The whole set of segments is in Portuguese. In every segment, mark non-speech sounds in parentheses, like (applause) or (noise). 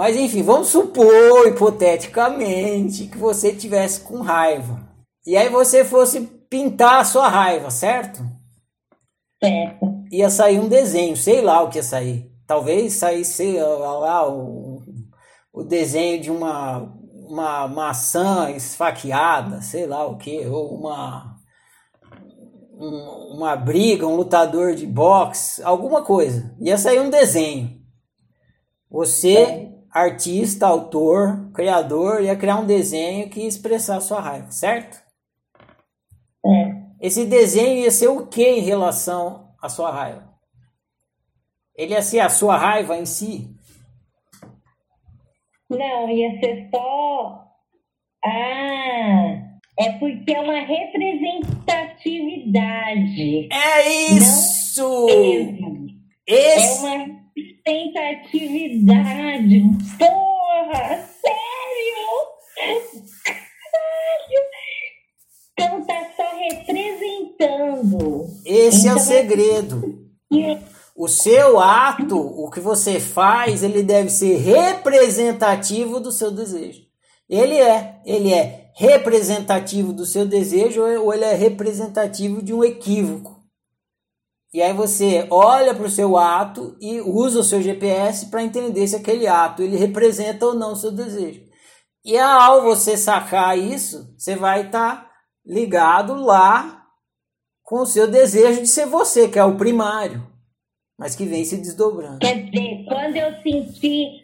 Mas enfim, vamos supor, hipoteticamente, que você tivesse com raiva. E aí você fosse pintar a sua raiva, certo? Certo. Ia sair um desenho, sei lá o que ia sair. Talvez saísse lá o, o desenho de uma, uma maçã esfaqueada, sei lá o que, ou uma, um, uma briga, um lutador de boxe, alguma coisa. Ia sair um desenho. Você, artista, autor, criador, ia criar um desenho que ia expressar a sua raiva, certo? É. Esse desenho ia ser o que em relação à sua raiva? Ele ia ser a sua raiva em si? Não, ia ser só. Ah, é porque é uma representatividade. É isso! Não é Esse, uma representatividade. Porra, sério? Caralho! Então tá só representando. esse é o Então, segredo. E O seu ato, o que você faz, ele deve ser representativo do seu desejo. Ele é, ele é representativo do seu desejo ou ele é representativo de um equívoco. E aí você olha para o seu ato e usa o seu GPS para entender se aquele ato ele representa ou não o seu desejo. E ao você sacar isso, você vai estar ligado lá com o seu desejo de ser você, que é o primário, mas que vem se desdobrando. Quer dizer, quando eu senti,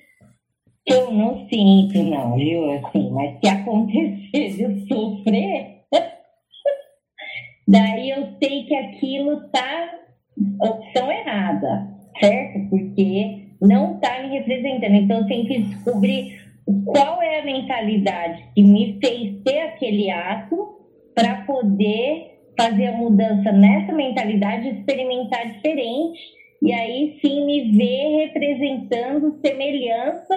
eu não sinto, não, viu? Assim, mas se acontecer de eu sofrer, (laughs) daí eu sei que aquilo tá opção errada, certo? Porque não tá me representando. Então eu tenho que descobrir qual é a mentalidade que me fez ter aquele ato para poder fazer a mudança nessa mentalidade, experimentar diferente e aí sim me ver representando semelhança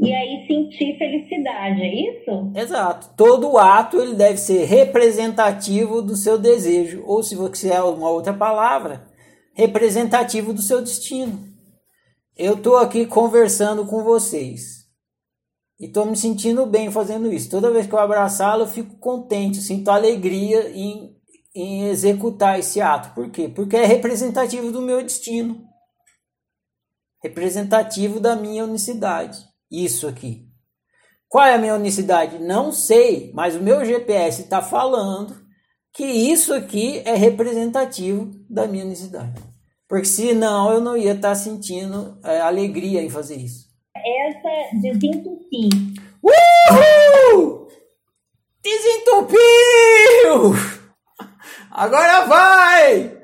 e aí sentir felicidade, é isso? Exato. Todo ato ele deve ser representativo do seu desejo, ou se você quiser uma outra palavra, representativo do seu destino. Eu estou aqui conversando com vocês e estou me sentindo bem fazendo isso. Toda vez que eu abraçá-lo, eu fico contente, sinto alegria em, em executar esse ato. Por quê? Porque é representativo do meu destino, representativo da minha unicidade. Isso aqui. Qual é a minha unicidade? Não sei, mas o meu GPS está falando que isso aqui é representativo da minha unicidade. Porque senão eu não ia estar sentindo é, alegria em fazer isso. Essa desentupir. Uhul! Desentupiu! (laughs) Agora vai!